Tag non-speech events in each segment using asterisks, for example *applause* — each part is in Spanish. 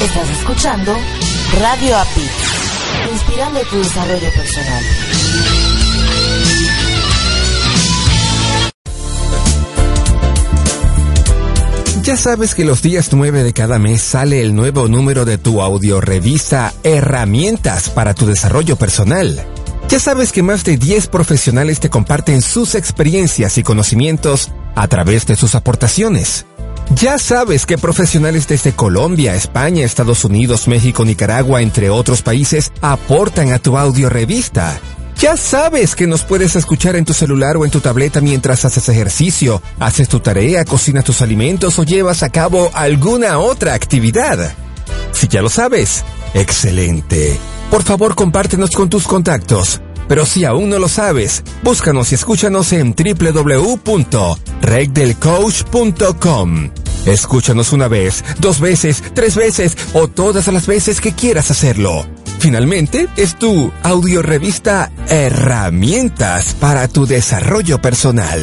Estás escuchando Radio API, inspirando tu desarrollo personal. Ya sabes que los días 9 de cada mes sale el nuevo número de tu audiorevista Herramientas para tu desarrollo personal. Ya sabes que más de 10 profesionales te comparten sus experiencias y conocimientos a través de sus aportaciones. Ya sabes que profesionales desde Colombia, España, Estados Unidos, México, Nicaragua, entre otros países, aportan a tu audiorevista. Ya sabes que nos puedes escuchar en tu celular o en tu tableta mientras haces ejercicio, haces tu tarea, cocinas tus alimentos o llevas a cabo alguna otra actividad. Si ya lo sabes, excelente. Por favor, compártenos con tus contactos. Pero si aún no lo sabes, búscanos y escúchanos en www.regdelcoach.com. Escúchanos una vez, dos veces, tres veces o todas las veces que quieras hacerlo. Finalmente, es tu audiorevista Herramientas para tu desarrollo personal.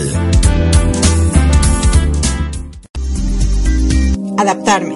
Adaptarme,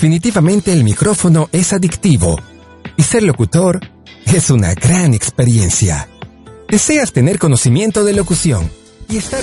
Definitivamente el micrófono es adictivo y ser locutor es una gran experiencia. ¿Deseas tener conocimiento de locución y estar...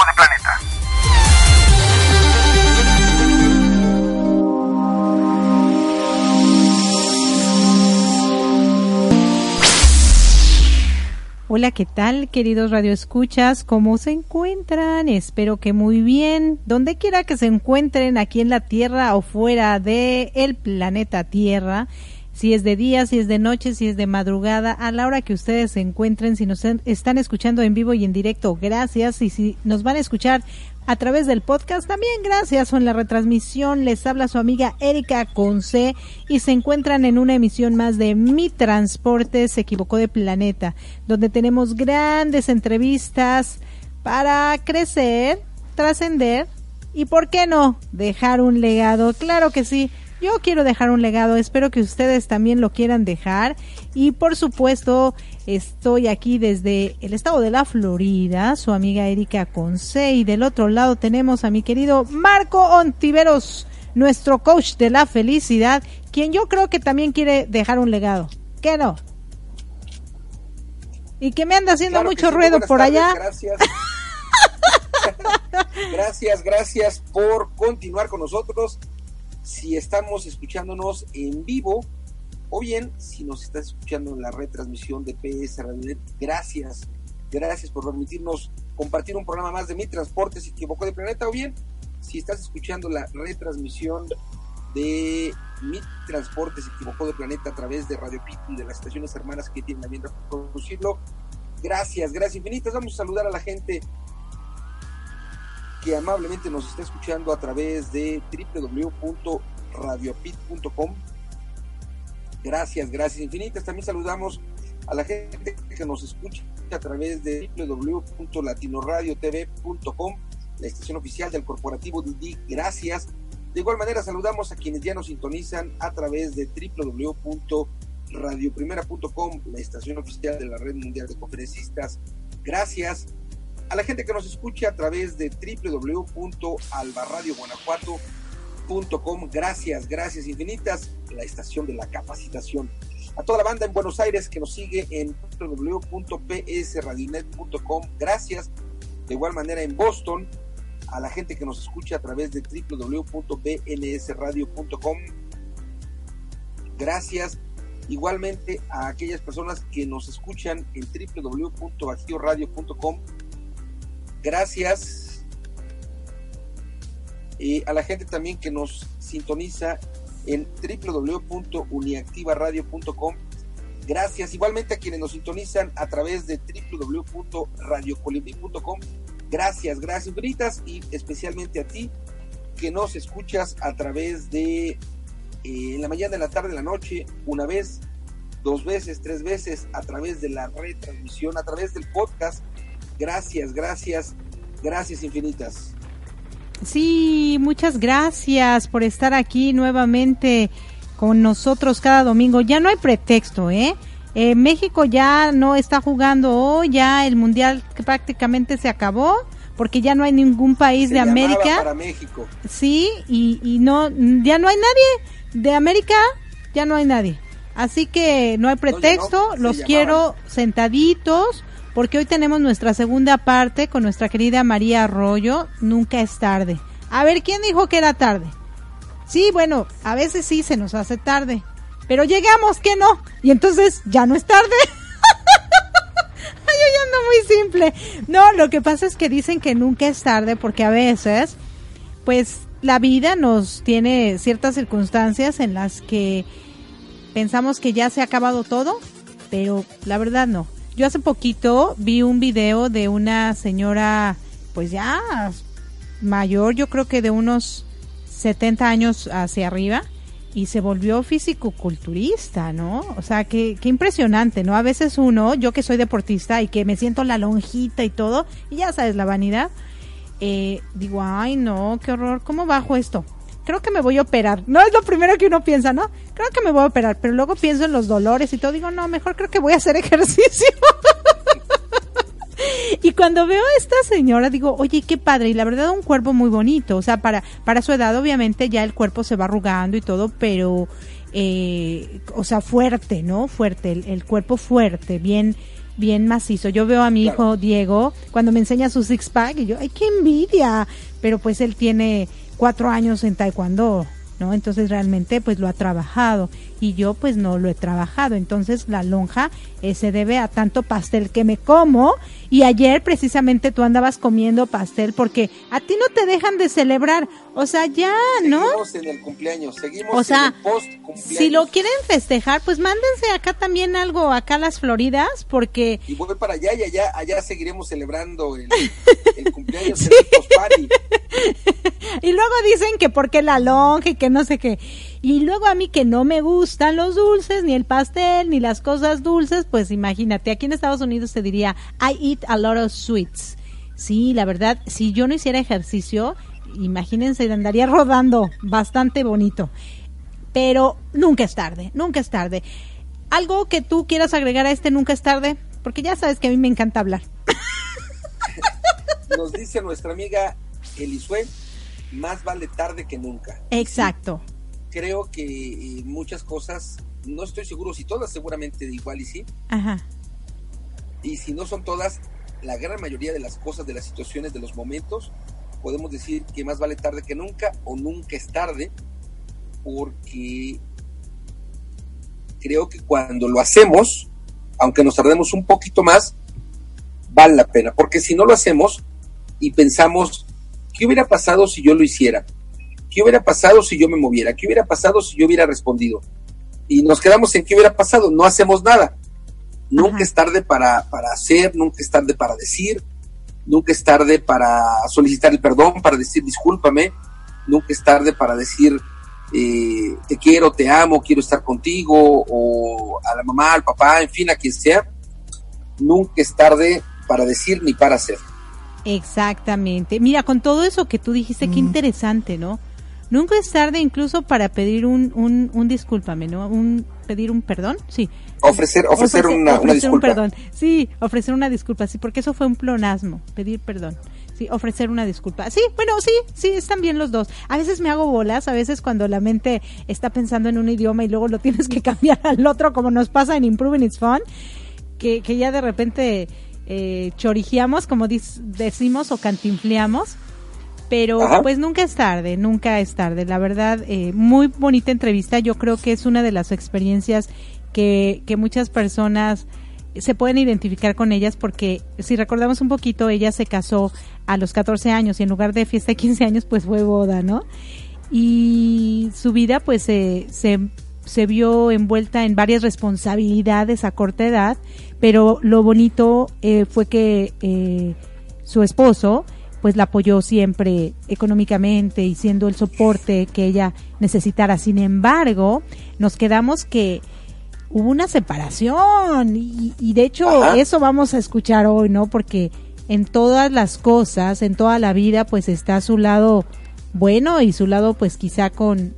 Hola, ¿qué tal, queridos radioescuchas? ¿Cómo se encuentran? Espero que muy bien. Donde quiera que se encuentren, aquí en la Tierra o fuera de el planeta Tierra, si es de día, si es de noche, si es de madrugada, a la hora que ustedes se encuentren, si nos están escuchando en vivo y en directo, gracias. Y si nos van a escuchar a través del podcast, también gracias. O en la retransmisión les habla su amiga Erika Conce y se encuentran en una emisión más de Mi Transporte se equivocó de planeta, donde tenemos grandes entrevistas para crecer, trascender y, ¿por qué no?, dejar un legado. Claro que sí. Yo quiero dejar un legado, espero que ustedes también lo quieran dejar y por supuesto estoy aquí desde el estado de la Florida, su amiga Erika Conce y del otro lado tenemos a mi querido Marco Ontiveros, nuestro coach de la felicidad, quien yo creo que también quiere dejar un legado. ¿Qué no? Y que me anda haciendo Claro mucho sí, ruido por tardes, allá. Gracias. *laughs* gracias, gracias por continuar con nosotros. Si estamos escuchándonos en vivo o bien si nos estás escuchando en la retransmisión de PS Radio gracias. Gracias por permitirnos compartir un programa más de Mi Transporte se equivocó de planeta o bien si estás escuchando la retransmisión de Mi Transporte se equivocó de planeta a través de Radio Pit y de las estaciones hermanas que tienen la bien de producirlo. Gracias, gracias infinitas. Vamos a saludar a la gente que amablemente nos está escuchando a través de www.radiopit.com. Gracias, gracias infinitas. También saludamos a la gente que nos escucha a través de www.latinoradiotv.com, la estación oficial del corporativo Didi. Gracias. De igual manera saludamos a quienes ya nos sintonizan a través de www.radioprimera.com, la estación oficial de la Red Mundial de Conferencistas. Gracias a la gente que nos escucha a través de www.albarradioguanajuato.com. Gracias, gracias infinitas, la estación de la capacitación. A toda la banda en Buenos Aires que nos sigue en www.psradionet.com. Gracias. De igual manera en Boston, a la gente que nos escucha a través de www.bnsradio.com. Gracias. Igualmente a aquellas personas que nos escuchan en www.bajioradio.com. Gracias y a la gente también que nos sintoniza en www.uniactivaradio.com. Gracias igualmente a quienes nos sintonizan a través de www.radiocolibri.com. Gracias, gracias, Britas, y especialmente a ti que nos escuchas a través de eh, en la mañana, en la tarde, en la noche, una vez, dos veces, tres veces, a través de la retransmisión, a través del podcast. Gracias, gracias, gracias infinitas. Sí, muchas gracias por estar aquí nuevamente con nosotros cada domingo. Ya no hay pretexto, ¿eh? eh México ya no está jugando hoy, ya el mundial prácticamente se acabó porque ya no hay ningún país de América. Para México. Sí, y, y no, ya no hay nadie de América, ya no hay nadie. Así que no hay pretexto, los quiero sentaditos porque hoy tenemos nuestra segunda parte con nuestra querida María Arroyo, Nunca es tarde. A ver, ¿quién dijo que era tarde? Sí, bueno, a veces sí se nos hace tarde, pero llegamos que no, y entonces ya no es tarde. *laughs* Yo ando muy simple. No, lo que pasa es que dicen que nunca es tarde porque a veces, pues la vida nos tiene ciertas circunstancias en las que pensamos que ya se ha acabado todo, pero la verdad no. Yo hace poquito vi un video de una señora, pues ya mayor, yo creo que de unos 70 años hacia arriba, y se volvió físico-culturista, ¿no? O sea, qué, qué impresionante, ¿no? A veces uno, yo que soy deportista y que me siento la lonjita y todo, y ya sabes, la vanidad, eh, digo, ay, no, qué horror, ¿cómo bajo esto? Creo que me voy a operar. No es lo primero que uno piensa, ¿no? Creo que me voy a operar, pero luego pienso en los dolores y todo, digo, no, mejor creo que voy a hacer *laughs* ejercicio. y cuando veo a esta señora digo, oye, qué padre, y la verdad un cuerpo muy bonito, o sea, para, para su edad obviamente ya el cuerpo se va arrugando y todo, pero, eh, o sea, fuerte, ¿no? Fuerte, el, cuerpo fuerte, bien, bien macizo. Yo veo a mi hijo Diego cuando me enseña su six pack y yo, ay, qué envidia, pero pues él tiene cuatro años en taekwondo, ¿no? Entonces realmente pues lo ha trabajado y yo pues no lo he trabajado. Entonces la lonja eh, se debe a tanto pastel que me como y ayer precisamente tú andabas comiendo pastel porque a ti no te dejan de celebrar. O sea, ya, ¿no? Seguimos en el cumpleaños, seguimos o sea, en el post cumpleaños. Si lo quieren festejar, pues mándense acá también algo, acá a las Floridas, porque... Y voy para allá y allá, allá seguiremos celebrando el, *laughs* cumpleaños sí. el post party. *laughs* y luego dicen que porque la lonja y que no sé qué. Y luego a mí que no me gustan los dulces, ni el pastel, ni las cosas dulces, pues imagínate, aquí en Estados Unidos se diría, I eat a lot of sweets. Sí, la verdad, si yo no hiciera ejercicio, imagínense, andaría rodando bastante bonito. Pero nunca es tarde, nunca es tarde. ¿Algo que tú quieras agregar a este nunca es tarde? Porque ya sabes que a mí me encanta hablar. *laughs* Nos dice nuestra amiga Elisue, más vale tarde que nunca. Exacto creo que eh, muchas cosas, no estoy seguro si todas, seguramente igual y sí. Ajá. Y si no son todas, la gran mayoría de las cosas, de las situaciones, de los momentos, podemos decir que más vale tarde que nunca o nunca es tarde, porque creo que cuando lo hacemos, aunque nos tardemos un poquito más, vale la pena, porque si no lo hacemos y pensamos, ¿qué hubiera pasado si yo lo hiciera? ¿Qué hubiera pasado si yo me moviera? ¿Qué hubiera pasado si yo hubiera respondido? Y nos quedamos en qué hubiera pasado, no hacemos nada. Nunca es tarde para, para hacer, nunca es tarde para decir, nunca es tarde para solicitar el perdón, para decir discúlpame, nunca es tarde para decir eh, te quiero, te amo, quiero estar contigo, o a la mamá, al papá, en fin, a quien sea. Nunca es tarde para decir ni para hacer. Exactamente. Mira, con todo eso que tú dijiste, qué interesante, ¿no? Nunca es tarde incluso para pedir un, un, un discúlpame, ¿no? Un, pedir un perdón, sí. Ofrecer, ofrecer, una, ofrecer disculpa. Un perdón. Sí, ofrecer una disculpa, sí, porque eso fue un plonasmo, pedir perdón. Sí, ofrecer una disculpa. Sí, bueno, sí, sí, están bien los dos. A veces me hago bolas, a veces cuando la mente está pensando en un idioma y luego lo *laughs* tienes que cambiar al otro, como nos pasa en Improving It's Fun, que, que ya de repente eh, chorigiamos, como decimos, o cantinfleamos. Pero pues nunca es tarde, nunca es tarde. La verdad, eh, muy bonita entrevista. Yo creo que es una de las experiencias que, que muchas personas se pueden identificar con ellas porque si recordamos un poquito, ella se casó a los 14 años y en lugar de fiesta de 15 años, pues fue boda, ¿no? Y su vida pues se, se, vio envuelta en varias responsabilidades a corta edad, pero lo bonito eh, fue que eh, su esposo pues la apoyó siempre económicamente y siendo el soporte que ella necesitara. Sin embargo, nos quedamos que hubo una separación y, de hecho eso vamos a escuchar hoy, ¿no? Porque en todas las cosas, en toda la vida, pues está su lado bueno y su lado pues quizá con,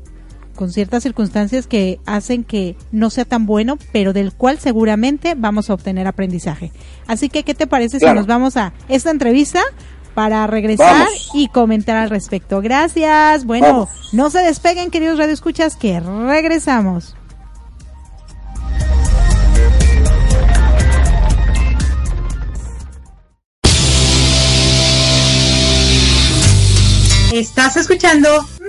con ciertas circunstancias que hacen que no sea tan bueno, pero del cual seguramente vamos a obtener aprendizaje. Así que, ¿qué te parece si nos vamos a esta entrevista para regresar y comentar al respecto? Gracias. Bueno, no se despeguen, queridos radioescuchas, que regresamos. Estás escuchando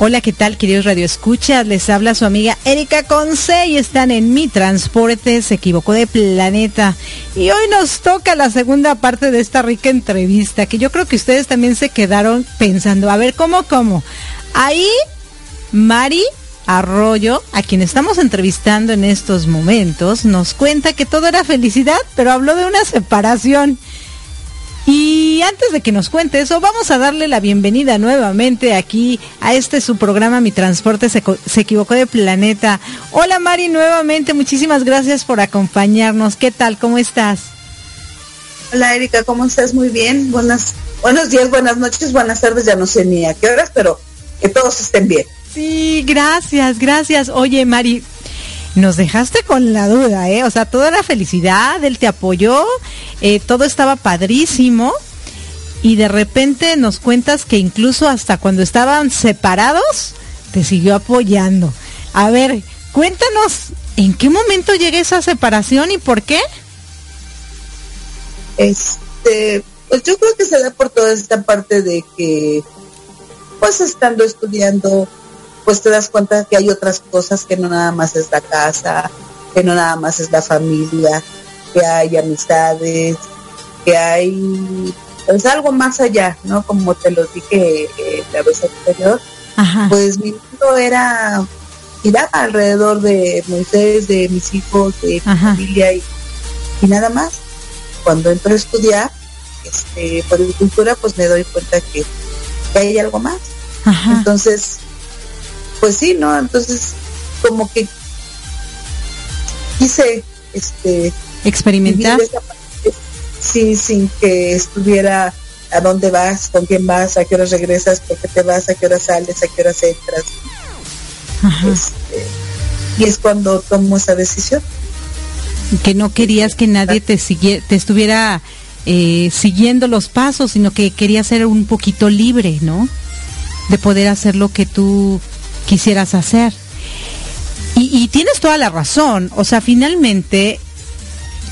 Hola, ¿qué tal, queridos Radio Escuchas? Les habla su amiga Erika Conce y están en Mi Transporte, se equivocó de planeta. Y hoy nos toca la segunda parte de esta rica entrevista, que yo creo que ustedes también se quedaron pensando, a ver, ¿cómo, cómo? Ahí, Mari Arroyo, a quien estamos entrevistando en estos momentos, nos cuenta que todo era felicidad, pero habló de una separación. Y antes de que nos cuente eso, vamos a darle la bienvenida nuevamente aquí a este su programa Mi Transporte se, equivocó de planeta. Hola Mari, nuevamente, muchísimas gracias por acompañarnos. ¿Qué tal? ¿Cómo estás? Hola Erika, ¿cómo estás? Muy bien. Buenas, buenos días, buenas noches, buenas tardes, ya no sé ni a qué horas, pero que todos estén bien. Sí, gracias, gracias. Oye Mari, nos dejaste con la duda, ¿eh? O sea, toda la felicidad, él te apoyó, eh, todo estaba padrísimo y de repente nos cuentas que incluso hasta cuando estaban separados, te siguió apoyando. A ver, cuéntanos, ¿en qué momento llegué esa separación y por qué? Este, pues yo creo que se da por toda esta parte de que, pues estando estudiando, pues te das cuenta que hay otras cosas que no nada más es la casa, que no nada más es la familia, que hay amistades, que hay pues algo más allá, ¿no? Como te lo dije eh, la vez anterior, pues mi mundo era giraba alrededor de Moisés, de mis hijos, de mi familia y, nada más. Cuando entro a estudiar este, por agricultura, pues me doy cuenta que, hay algo más. Entonces, pues sí, ¿no? Entonces, como que quise este experimentar. Sí, sin que estuviera a dónde vas, con quién vas, a qué horas regresas, por qué te vas, a qué horas sales, a qué horas entras. Este, y es cuando tomo esa decisión. Que no querías que nadie te, te estuviera eh, siguiendo los pasos, sino que querías ser un poquito libre, ¿no? De poder hacer lo que tú quisieras hacer. Y, tienes toda la razón, o sea, finalmente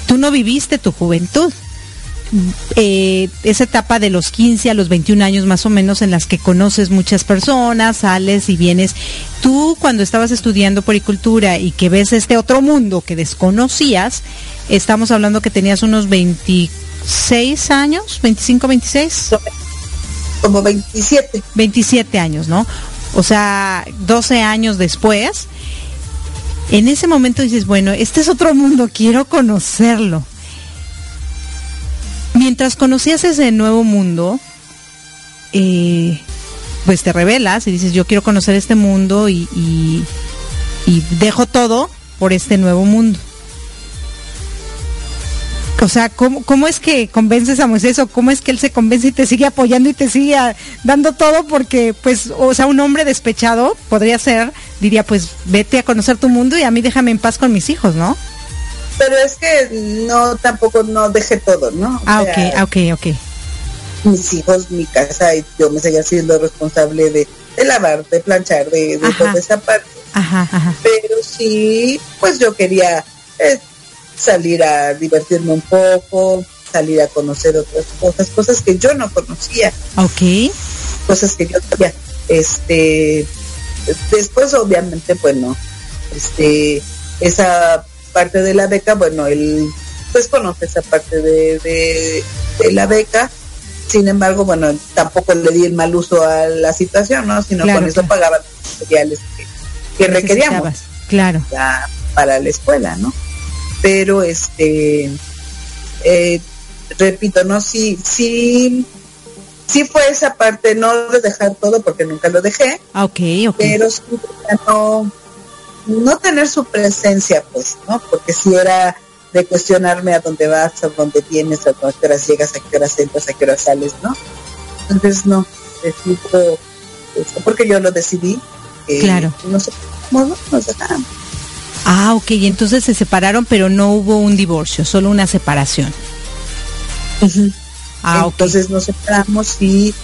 tú no viviste tu juventud. Eh, esa etapa de los 15 a los 21 años más o menos en las que conoces muchas personas, sales y vienes. Tú cuando estabas estudiando poricultura y que ves este otro mundo que desconocías, estamos hablando que tenías unos 26 años, 25, 26. Como 27. 27 años, ¿no? O sea, 12 años después, en ese momento dices, bueno, este es otro mundo, quiero conocerlo. Mientras conocías ese nuevo mundo, eh, pues te revelas y dices, yo quiero conocer este mundo y, y dejo todo por este nuevo mundo. O sea, ¿cómo, ¿cómo es que convences a Moisés o cómo es que él se convence y te sigue apoyando y te sigue dando todo? Porque, pues, o sea, un hombre despechado podría ser, diría, pues, vete a conocer tu mundo y a mí déjame en paz con mis hijos, ¿no? Pero es que no, tampoco no dejé todo, ¿no? ah, ok, ah, ok, ok. Mis hijos, mi casa, y yo me seguía siendo responsable de, lavar, de planchar, de, de toda esa parte. Ajá, ajá. Pero sí, pues yo quería eh, salir a divertirme un poco, salir a conocer otras cosas, cosas que yo no conocía. Ok. Cosas que yo sabía. Este, después obviamente, bueno, este, esa parte de la beca, bueno, él pues conoce esa parte de, de, la beca, sin embargo, bueno, tampoco le di el mal uso a la situación, ¿no? Sino con eso pagaba los materiales que, requeríamos. Claro. para la escuela, ¿no? Pero este eh, repito no sí sí sí fue esa parte no de dejar todo porque nunca lo dejé ah, ok, pero sí, no no tener su presencia pues no porque si era de cuestionarme a dónde vas a dónde vienes a qué horas llegas a qué horas entras a qué horas sales no entonces no decido porque yo lo decidí claro. no sé cómo nos dejamos Ah, ok, entonces se separaron, pero no hubo un divorcio, solo una separación. Ah, entonces nos separamos y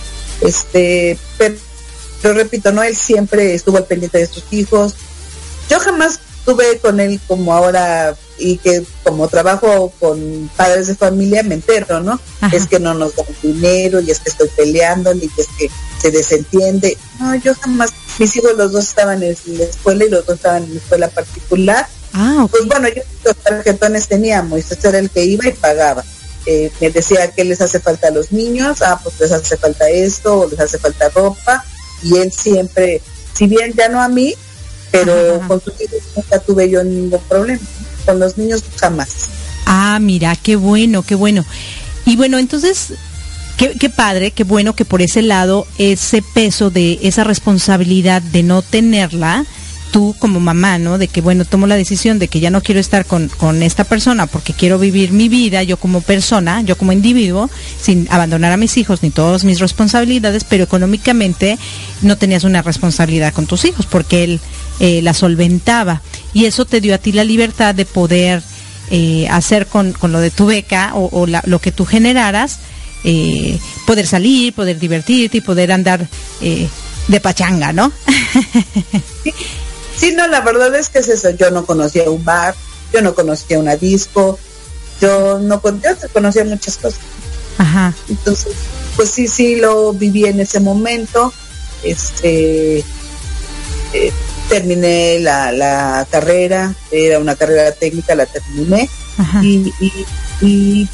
este, pero, repito, no, él siempre estuvo al pendiente de sus hijos. Yo jamás tuve con él como ahora y que como trabajo con padres de familia me entero, ¿no? Es que no nos dan dinero y es que estoy peleando y es que se desentiende. No, yo jamás mis hijos los dos estaban en la escuela y los dos estaban en la escuela particular. Ah, Pues bueno, yo los tarjetones teníamos, y era el que iba y pagaba. Eh, me decía que les hace falta a los niños, ah, pues les hace falta esto, o les hace falta ropa, y él siempre, si bien ya no a mí, pero con sus hijos nunca tuve yo ningún problema, con los niños jamás. Ah, mira, qué bueno, qué bueno. Y bueno, entonces, Qué, padre, qué bueno que por ese lado ese peso de esa responsabilidad de no tenerla, tú como mamá, ¿no? De que, bueno, tomo la decisión de que ya no quiero estar con, con, esta persona porque quiero vivir mi vida, yo como persona, yo como individuo, sin abandonar a mis hijos ni todas mis responsabilidades, pero económicamente no tenías una responsabilidad con tus hijos porque él eh, la solventaba. Y eso te dio a ti la libertad de poder eh, hacer con, con, lo de tu beca o, lo que tú generaras eh, poder salir, poder divertirte y poder andar eh, de pachanga, ¿no? *laughs* sí, no, la verdad es que es eso. Yo no conocía un bar, yo no conocía una disco, yo no yo conocía muchas cosas. Ajá. Entonces, pues sí, sí lo viví en ese momento. Este eh, terminé la, la carrera, era una carrera técnica, la terminé. Y, y, y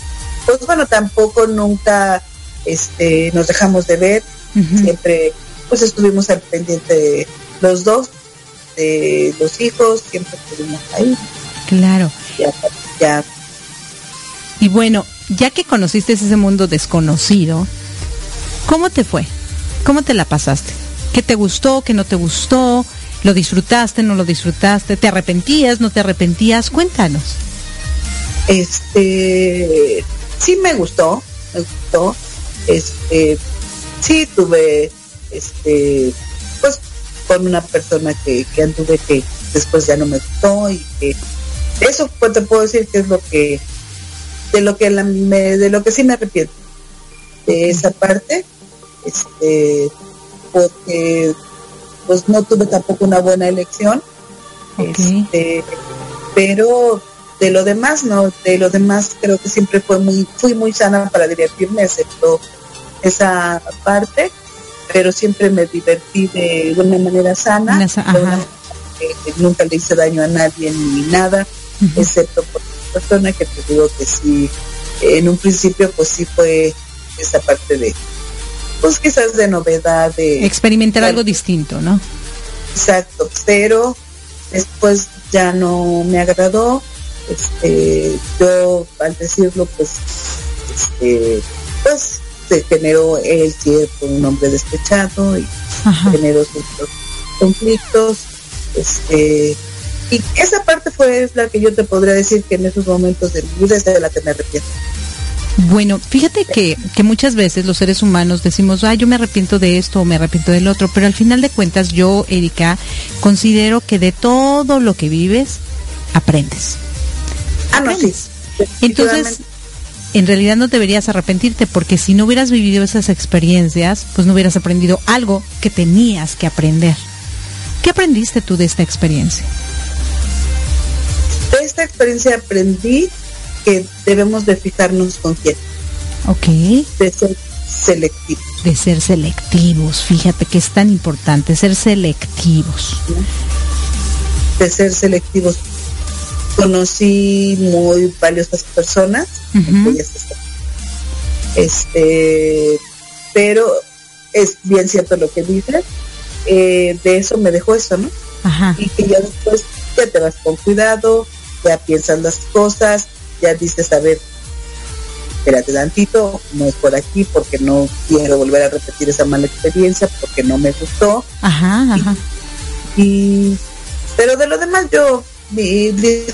pues bueno, tampoco nunca este, nos dejamos de ver, siempre pues estuvimos al pendiente de los dos, de los hijos, siempre estuvimos ahí. Claro. Ya, ya. Y bueno, ya que conociste ese mundo desconocido, ¿cómo te fue? ¿Cómo te la pasaste? ¿Qué te gustó? ¿Qué no te gustó? ¿Lo disfrutaste? ¿No lo disfrutaste? ¿Te arrepentías? ¿No te arrepentías? Cuéntanos. Este, sí me gustó, me gustó. Este, sí tuve, este, pues con una persona que, que anduve que después ya no me gustó y que eso pues te puedo decir que es lo que de lo que la, me, de lo que sí me arrepiento. De esa parte este porque pues no tuve tampoco una buena elección. Este pero de lo demás no, de lo demás creo que siempre fue muy, fui muy sana para divertirme, excepto esa parte, pero siempre me divertí de una manera sana, nunca le hice daño a nadie ni nada, excepto por la persona que te digo que sí, en un principio pues sí fue esa parte de, pues quizás de novedad, de... Experimentar algo. distinto, ¿no? Exacto, pero después ya no me agradó, este, yo al decirlo pues este, pues se generó él cierto un hombre despechado y generó ciertos conflictos este Y esa parte fue la que yo te podría decir que en esos momentos de mi vida es de la que me arrepiento. Bueno, fíjate que, que muchas veces los seres humanos decimos, ah, yo me arrepiento de esto o me arrepiento del otro, pero al final de cuentas yo, Erika, considero que de todo lo que vives, aprendes. Ah, no, sí. Entonces, en realidad no deberías arrepentirte porque si no hubieras vivido esas experiencias, pues no hubieras aprendido algo que tenías que aprender. ¿Qué aprendiste tú de esta experiencia? De esta experiencia aprendí que debemos de fijarnos con quién. Ok. De ser selectivos. De ser selectivos, fíjate que es tan importante, ser selectivos. De ser selectivos. Conocí muy valiosas personas, Ujú. este, pero es bien cierto lo que dices, eh, de eso me dejó eso, ¿no? Ajá. y que ya después ya te vas con cuidado, ya piensas las cosas, ya dices, a ver, espérate tantito, no es por aquí porque no quiero volver a repetir esa mala experiencia, porque no me gustó, Ajá, ajá. y pero de lo demás yo disfruté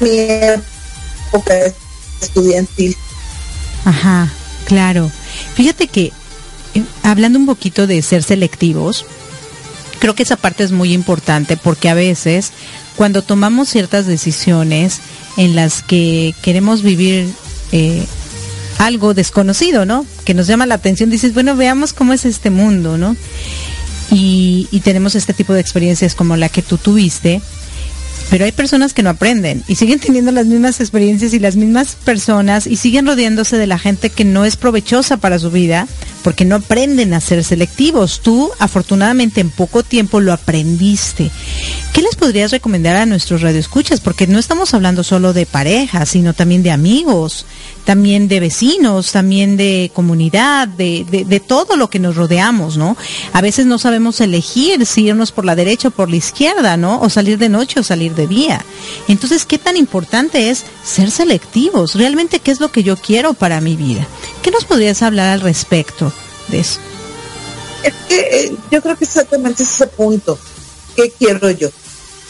mi época estudiantil. Ajá, claro. Fíjate que eh, hablando un poquito de ser selectivos, creo que esa parte es muy importante porque a veces cuando tomamos ciertas decisiones en las que queremos vivir eh, algo desconocido, ¿no? Que nos llama la atención, dices, bueno, veamos cómo es este mundo, ¿no? Y, tenemos este tipo de experiencias como la que tú tuviste, pero hay personas que no aprenden y siguen teniendo las mismas experiencias y las mismas personas y siguen rodeándose de la gente que no es provechosa para su vida porque no aprenden a ser selectivos. Tú, afortunadamente, en poco tiempo lo aprendiste. ¿Qué les podrías recomendar a nuestros radioescuchas? Porque no estamos hablando solo de parejas, sino también de amigos, también de vecinos, también de comunidad, de, de, todo lo que nos rodeamos, ¿no? A veces no sabemos elegir si irnos por la derecha o por la izquierda, ¿no? O salir de noche o salir de día. Entonces, ¿qué tan importante es ser selectivos? ¿Realmente qué es lo que yo quiero para mi vida? ¿Qué nos podrías hablar al respecto de eso? Es que eh, yo creo que exactamente es ese punto. ¿Qué quiero yo?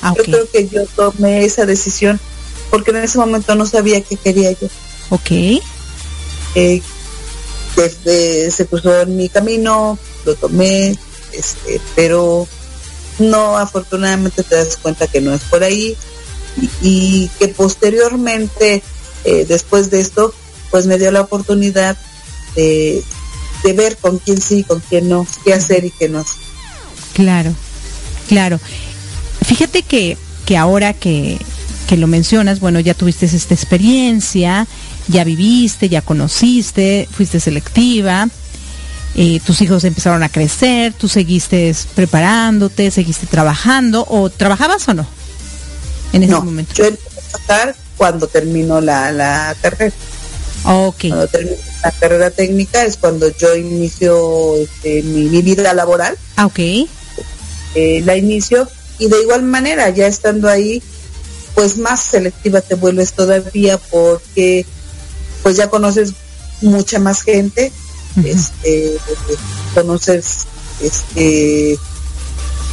Ah, Yo creo que yo tomé esa decisión porque en ese momento no sabía qué quería yo. ok, Eh, desde se cruzó en mi camino, lo tomé, este, pero no, afortunadamente te das cuenta que no es por ahí y, y que posteriormente, eh, después de esto, pues me dio la oportunidad de, de ver con quién sí, con quién no, qué hacer y qué no hacer. claro, claro. Fíjate que, que ahora que, que lo mencionas, bueno, ya tuviste esta experiencia, ya viviste, ya conociste, fuiste selectiva, eh, tus hijos empezaron a crecer, tú seguiste preparándote, seguiste trabajando, o trabajabas o no en ese No, momento. yo empecé a trabajar cuando terminó la, la carrera. Ok, Cuando termino la carrera técnica es cuando yo inicio este, mi, mi vida laboral, ah, ok, eh, la inicio y de igual manera ya estando ahí pues más selectiva te vuelves todavía porque pues ya conoces mucha más gente, este, conoces este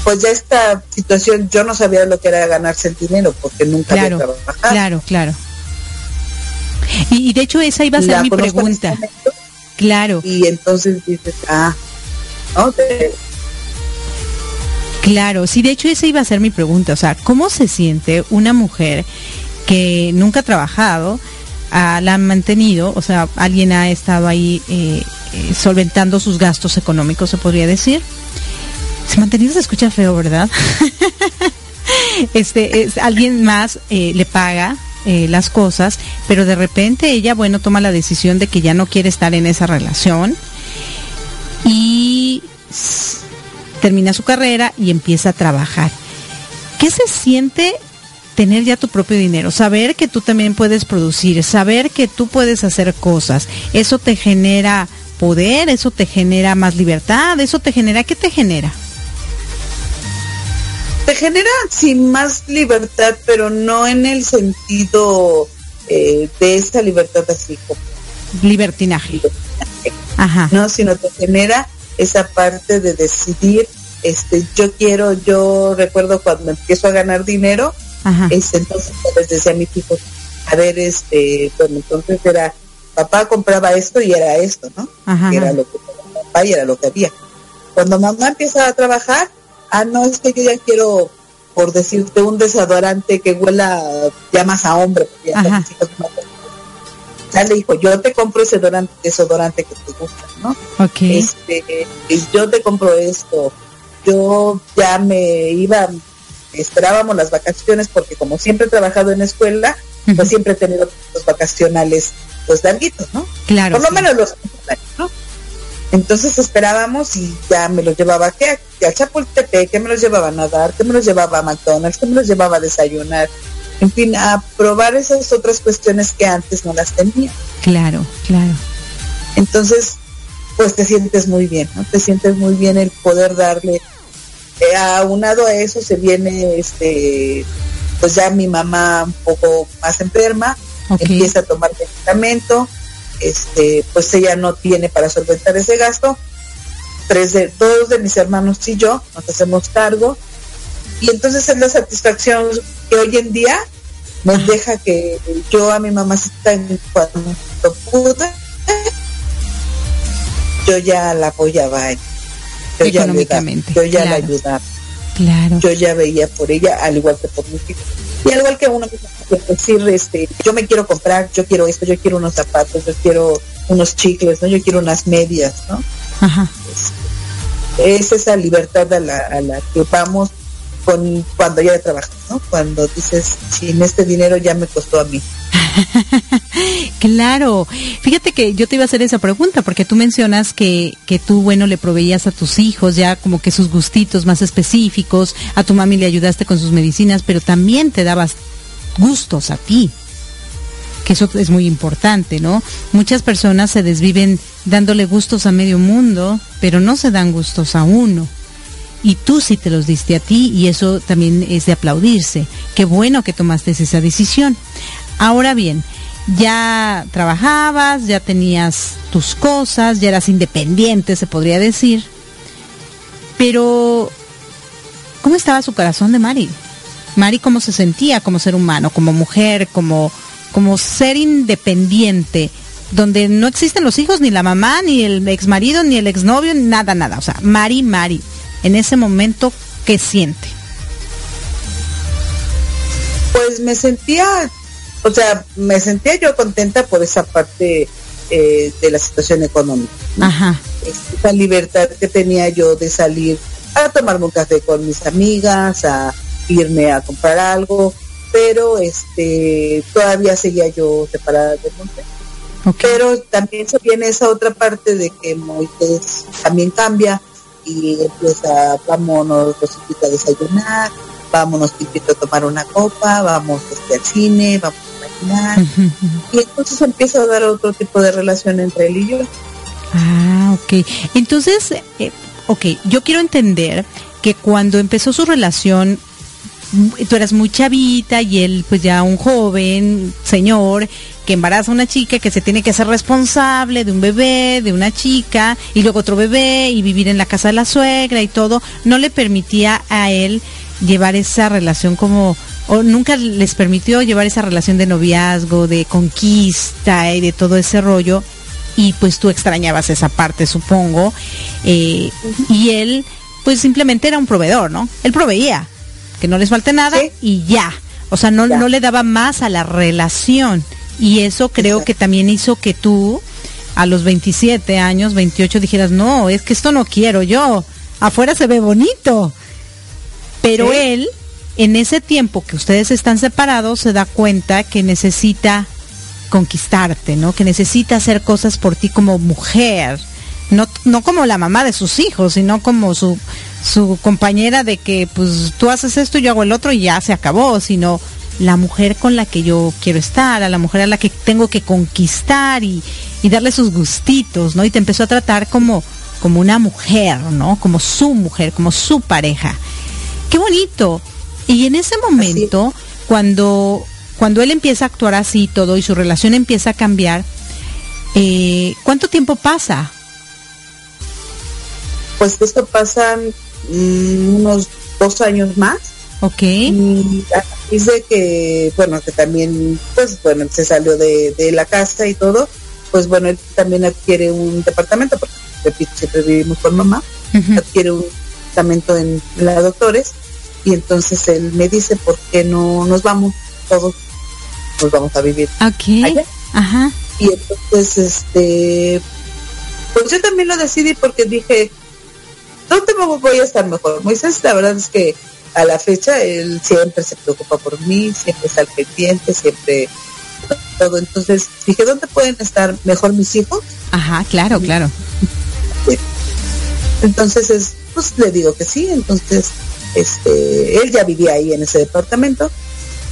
pues ya esta situación yo no sabía lo que era ganarse el dinero porque nunca Claro, había trabajado. claro, claro. Y, y de hecho esa iba a ser mi pregunta. este momento, Claro, y entonces dices, ah, no, te- Claro, sí, de hecho esa iba a ser mi pregunta, o sea, ¿cómo se siente una mujer que nunca ha trabajado, ah, la han mantenido, o sea, alguien ha estado ahí eh, eh, solventando sus gastos económicos, se podría decir? Se mantenido se escucha feo, ¿verdad? *laughs* este, es, alguien más eh, le paga eh, las cosas, pero de repente ella, bueno, toma la decisión de que ya no quiere estar en esa relación y termina su carrera y empieza a trabajar. ¿Qué se siente tener ya tu propio dinero? Saber que tú también puedes producir, saber que tú puedes hacer cosas. Eso te genera poder, eso te genera más libertad, eso te genera, ¿qué te genera? Te genera sin más libertad, pero no en el sentido eh, de esa libertad así como, Libertinaje. Ajá. ¿no? Sino te genera esa parte de decidir este, yo quiero, yo recuerdo cuando empiezo a ganar dinero, este, entonces les decía a mis hijos, a ver, este, bueno, entonces era, papá compraba esto y era esto, ¿no? Era lo que papá y era lo que había. Cuando mamá empieza a trabajar, ah, no, es que yo ya quiero, por decirte, un desodorante que huela ya más a hombre, porque ya ya le dijo, yo te compro ese desodorante que te gusta, ¿no? Este, yo te compro esto, yo ya me iba, esperábamos las vacaciones porque como siempre he trabajado en escuela, pues siempre he tenido los vacacionales pues larguitos, ¿no? Claro. Por lo menos los ¿no? Entonces esperábamos y ya me los llevaba ¿qué? a Chapultepec, que me los llevaba a nadar, que me los llevaba a McDonald's, que me los llevaba a desayunar, en fin, a probar esas otras cuestiones que antes no las tenía. Claro, claro. Entonces, pues te sientes muy bien, ¿no? Te sientes muy bien el poder darle eh, aunado a eso se viene este pues ya mi mamá un poco más enferma empieza a tomar medicamento este pues ella no tiene para solventar ese gasto tres de dos de mis hermanos y yo nos hacemos cargo y entonces es la satisfacción que hoy en día me deja que yo a mi mamá cuando pude yo ya la apoyaba yo económicamente. Ya yo ya la ayudaba. Claro. Yo ya veía por ella, al igual que por mi hijos. Y al igual que uno decir, este, yo me quiero comprar, yo quiero esto, yo quiero unos zapatos, yo quiero unos chicles, ¿no? Yo quiero unas medias, ¿no? Ajá. Es, esa libertad a la, a la que vamos con cuando ya trabajas, ¿no? Cuando dices, sin este dinero ya me costó a mí. *laughs* claro. Fíjate que yo te iba a hacer esa pregunta porque tú mencionas que, que tú, bueno, le proveías a tus hijos ya como que sus gustitos más específicos, a tu mami le ayudaste con sus medicinas, pero también te dabas gustos a ti que eso es muy importante, ¿no? Muchas personas se desviven dándole gustos a medio mundo, pero no se dan gustos a uno y tú sí te los diste a ti y eso también es de aplaudirse. Qué bueno que tomaste esa decisión. Ahora bien, ya trabajabas, ya tenías tus cosas, ya eras independiente, se podría decir. Pero, ¿cómo estaba su corazón de Mari? Mari, ¿cómo se sentía como ser humano, como mujer, como, como ser independiente? donde no existen los hijos, ni la mamá, ni el ex marido, ni el exnovio, nada, nada. O sea, Mari, Mari, en ese momento, ¿qué siente? Pues me sentía, o sea, me sentía yo contenta por esa parte eh, de la situación económica. Ajá. Esa libertad que tenía yo de salir a tomarme un café con mis amigas, a irme a comprar algo, pero este todavía seguía yo separada de monte. Pero también se viene esa otra parte de que Moisés también cambia, y empieza, vámonos, a desayunar, vámonos, te invito a tomar una copa, vamos este, al cine, vamos a imaginar. Y entonces empieza a dar otro tipo de relación entre él y yo. Ah, ok. Entonces, eh, ok, yo quiero entender que cuando empezó su relación, tú eras muy chavita y él pues ya un joven señor que embaraza a una chica que se tiene que hacer responsable de un bebé, de una chica, y luego otro bebé, y vivir en la casa de la suegra y todo, no le permitía a él llevar esa relación como, o nunca les permitió llevar esa relación de noviazgo, de conquista y de todo ese rollo, y pues tú extrañabas esa parte, supongo, eh, y él pues simplemente era un proveedor, ¿no? Él proveía, que no les falte nada y ya. O sea, no, no le daba más a la relación. Y eso creo que también hizo que tú, a los 27 años, 28, dijeras, no, es que esto no quiero yo. Afuera se ve bonito. Pero él, en ese tiempo que ustedes están separados, se da cuenta que necesita conquistarte, ¿no? Que necesita hacer cosas por ti como mujer. No, no como la mamá de sus hijos, sino como su, su compañera de que pues tú haces esto y yo hago el otro y ya se acabó, sino la mujer con la que yo quiero estar, a la mujer a la que tengo que conquistar y, darle sus gustitos, ¿no? Y te empezó a tratar como, como una mujer, ¿no? Como su mujer, como su pareja. Qué bonito. Y en ese momento, cuando, cuando él empieza a actuar así todo y su relación empieza a cambiar, eh, ¿cuánto tiempo pasa? Pues esto pasa mm, unos dos años más. Ok. Y dice que, bueno, que también, pues bueno, se salió de, de la casa y todo, pues bueno, él también adquiere un departamento, porque repito, siempre vivimos con mamá, adquiere un departamento en la doctores y entonces él me dice, ¿por qué no nos vamos todos? Nos vamos a vivir Ok. allá. Ajá. Y entonces, este, pues yo también lo decidí porque dije, ¿dónde voy a estar mejor? Moisés, la verdad es que a la fecha él siempre se preocupa por mí, siempre está al pendiente, siempre todo. Entonces dije, ¿dónde pueden estar mejor mis hijos? Ajá, claro, claro. *laughs* Entonces, es, pues le digo que sí. Entonces, este, él ya vivía ahí en ese departamento,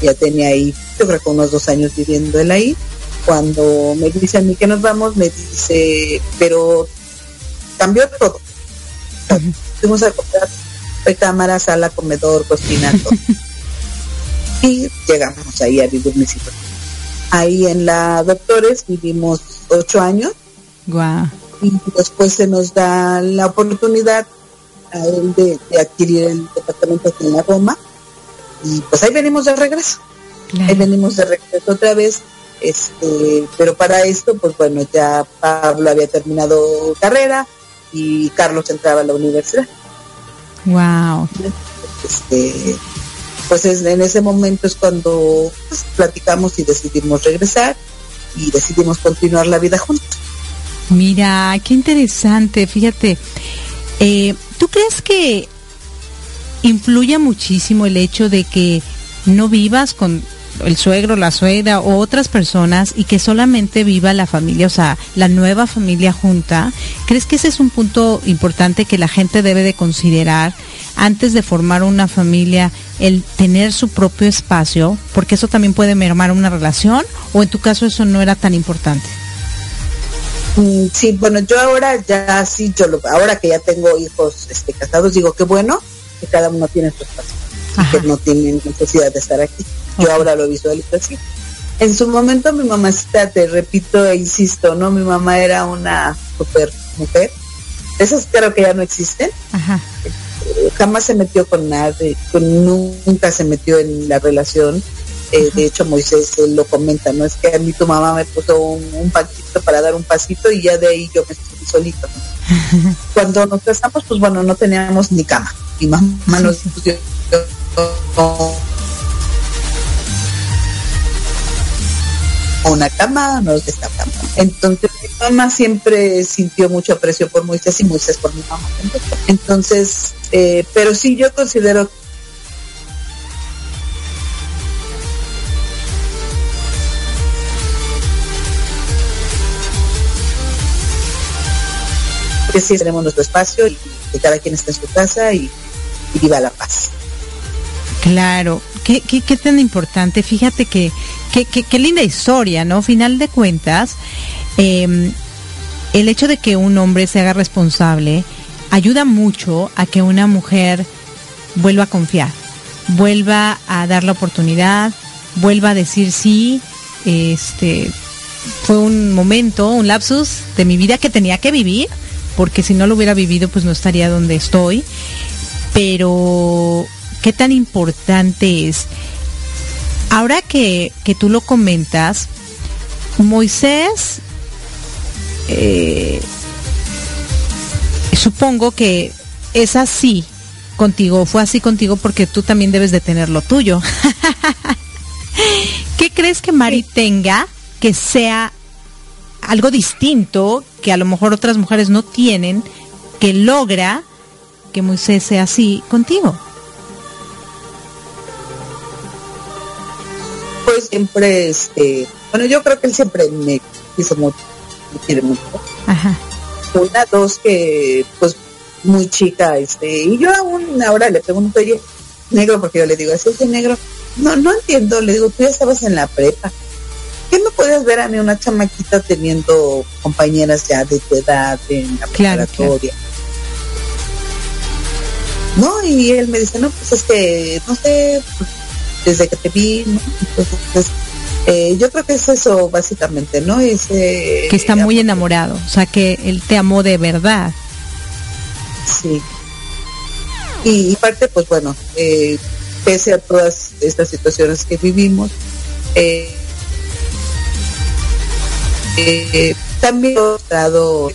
ya tenía ahí, yo creo que unos dos años viviendo él ahí. Cuando me dice a mí que nos vamos, me dice, pero cambió todo. *laughs* Fuimos a comprar recámara, sala, comedor, cocina, todo. *laughs* y llegamos ahí a vivir mis hijos. Ahí en la Doctores vivimos ocho años Guau. y después se nos da la oportunidad a él de, de adquirir el departamento aquí en la Roma y pues ahí venimos de regreso, ahí venimos de regreso otra vez, este, pero para esto pues bueno ya Pablo había terminado carrera y Carlos entraba a la universidad, Wow. este, pues es- en ese momento es cuando pues, platicamos y decidimos regresar y decidimos continuar la vida juntos. Mira, qué interesante. Fíjate, eh, ¿tú crees que influye muchísimo el hecho de que no vivas con el suegro, la suegra o otras personas y que solamente viva la familia, o sea, la nueva familia junta? ¿Crees que ese es un punto importante que la gente debe de considerar antes de formar una familia, el tener su propio espacio? Porque eso también puede mermar una relación o en tu caso eso no era tan importante. Mm, Sí, bueno, yo ahora ya sí, yo lo, ahora que ya tengo hijos este, casados, digo que bueno que cada uno tiene su espacio, y Ajá. que no tienen necesidad de estar aquí. Yo Ok. ahora lo visualizo así. En su momento mi mamacita, te repito e insisto, ¿no? Mi mamá era una super mujer. Esas creo que ya no existen. Ajá. Eh, Jamás se metió con nadie, con, nunca se metió en la relación. Eh, de hecho, Moisés él lo comenta, ¿no? Es que a mí tu mamá me puso un, un para dar un pasito y ya de ahí yo me subí solito. ¿no? *laughs* Cuando nos casamos, pues bueno, no teníamos ni cama. Mi mamá nos dio una cama, nos destapamos. Entonces, mi mamá siempre sintió mucho aprecio por Moisés y Moisés por mi mamá. Entonces, eh, pero sí yo considero que sí tenemos nuestro espacio y que cada quien esté en su casa y, y viva la paz. Claro, qué, qué, qué tan importante. Fíjate que qué qué- linda historia, ¿no? Final de cuentas, eh, el hecho de que un hombre se haga responsable ayuda mucho a que una mujer vuelva a confiar, vuelva a dar la oportunidad, vuelva a decir sí, este fue un momento, un lapsus de mi vida que tenía que vivir, porque si no lo hubiera vivido, pues no estaría donde estoy. Pero, ¿qué tan importante es? Ahora que, que tú lo comentas, Moisés, eh, supongo que es así contigo, fue así contigo porque tú también debes de tener lo tuyo. *laughs* ¿Qué crees que Mari tenga que sea algo distinto que a lo mejor otras mujeres no tienen, que logra que Moisés sea así contigo? Pues siempre, este, bueno, yo creo que él siempre me quiso mucho, me quiere mucho. Ajá. Una, dos, que pues muy chica, este, y yo aún ahora le pregunto, oye, negro, porque yo le digo, así es negro, no, no entiendo, le digo, tú ya estabas en la prepa. ¿Qué me puedes ver a mí, una chamaquita teniendo compañeras ya de tu edad en la Claro, preparatoria? No, y él me dice, no, pues es que, no sé, desde que te vi, ¿no? Entonces, eh, yo creo que es eso básicamente, ¿no? Ese, Que está muy enamorado, o sea que él te amó de verdad. Sí. Y, parte, pues bueno, eh, pese a todas estas situaciones que vivimos, eh, eh, también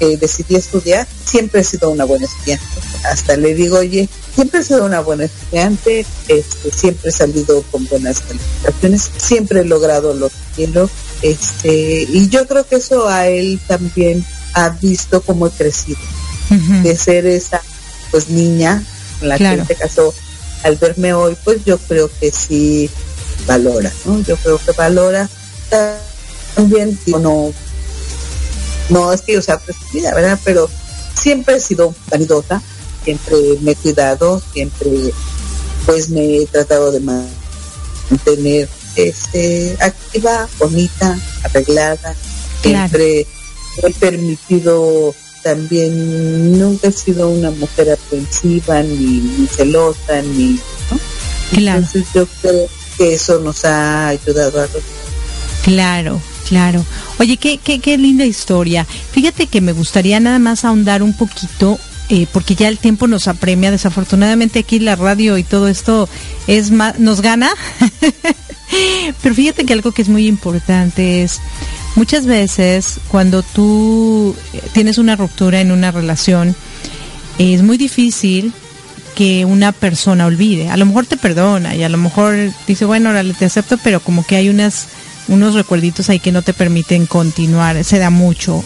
he decidí estudiar, siempre he sido una buena estudiante. Hasta le digo, oye, siempre he sido una buena estudiante, este, siempre he salido con buenas calificaciones, siempre he logrado lo que quiero, este, y yo creo que eso a él también ha visto cómo he crecido, de ser esa pues niña con la que se casó al verme hoy, pues yo creo que sí valora, ¿no? Yo creo que valora también, no, no es que yo sea presumida, ¿verdad? Pero siempre he sido vanidosa, siempre me he cuidado, siempre pues me he tratado de mantener este activa, bonita, arreglada, siempre he permitido también nunca he sido una mujer aprensiva ni, celosa ni entonces yo creo que eso nos ha ayudado a claro claro. Oye qué, qué, qué linda historia. Fíjate que me gustaría nada más ahondar un poquito eh, porque ya el tiempo nos apremia. Desafortunadamente aquí la radio y todo esto es más, nos gana. *laughs* Pero fíjate que algo que es muy importante es muchas veces cuando tú tienes una ruptura en una relación, es muy difícil que una persona olvide. A lo mejor te perdona y a lo mejor dice, bueno, ahora te acepto, pero como que hay unas, unos recuerditos ahí que no te permiten continuar, se da mucho.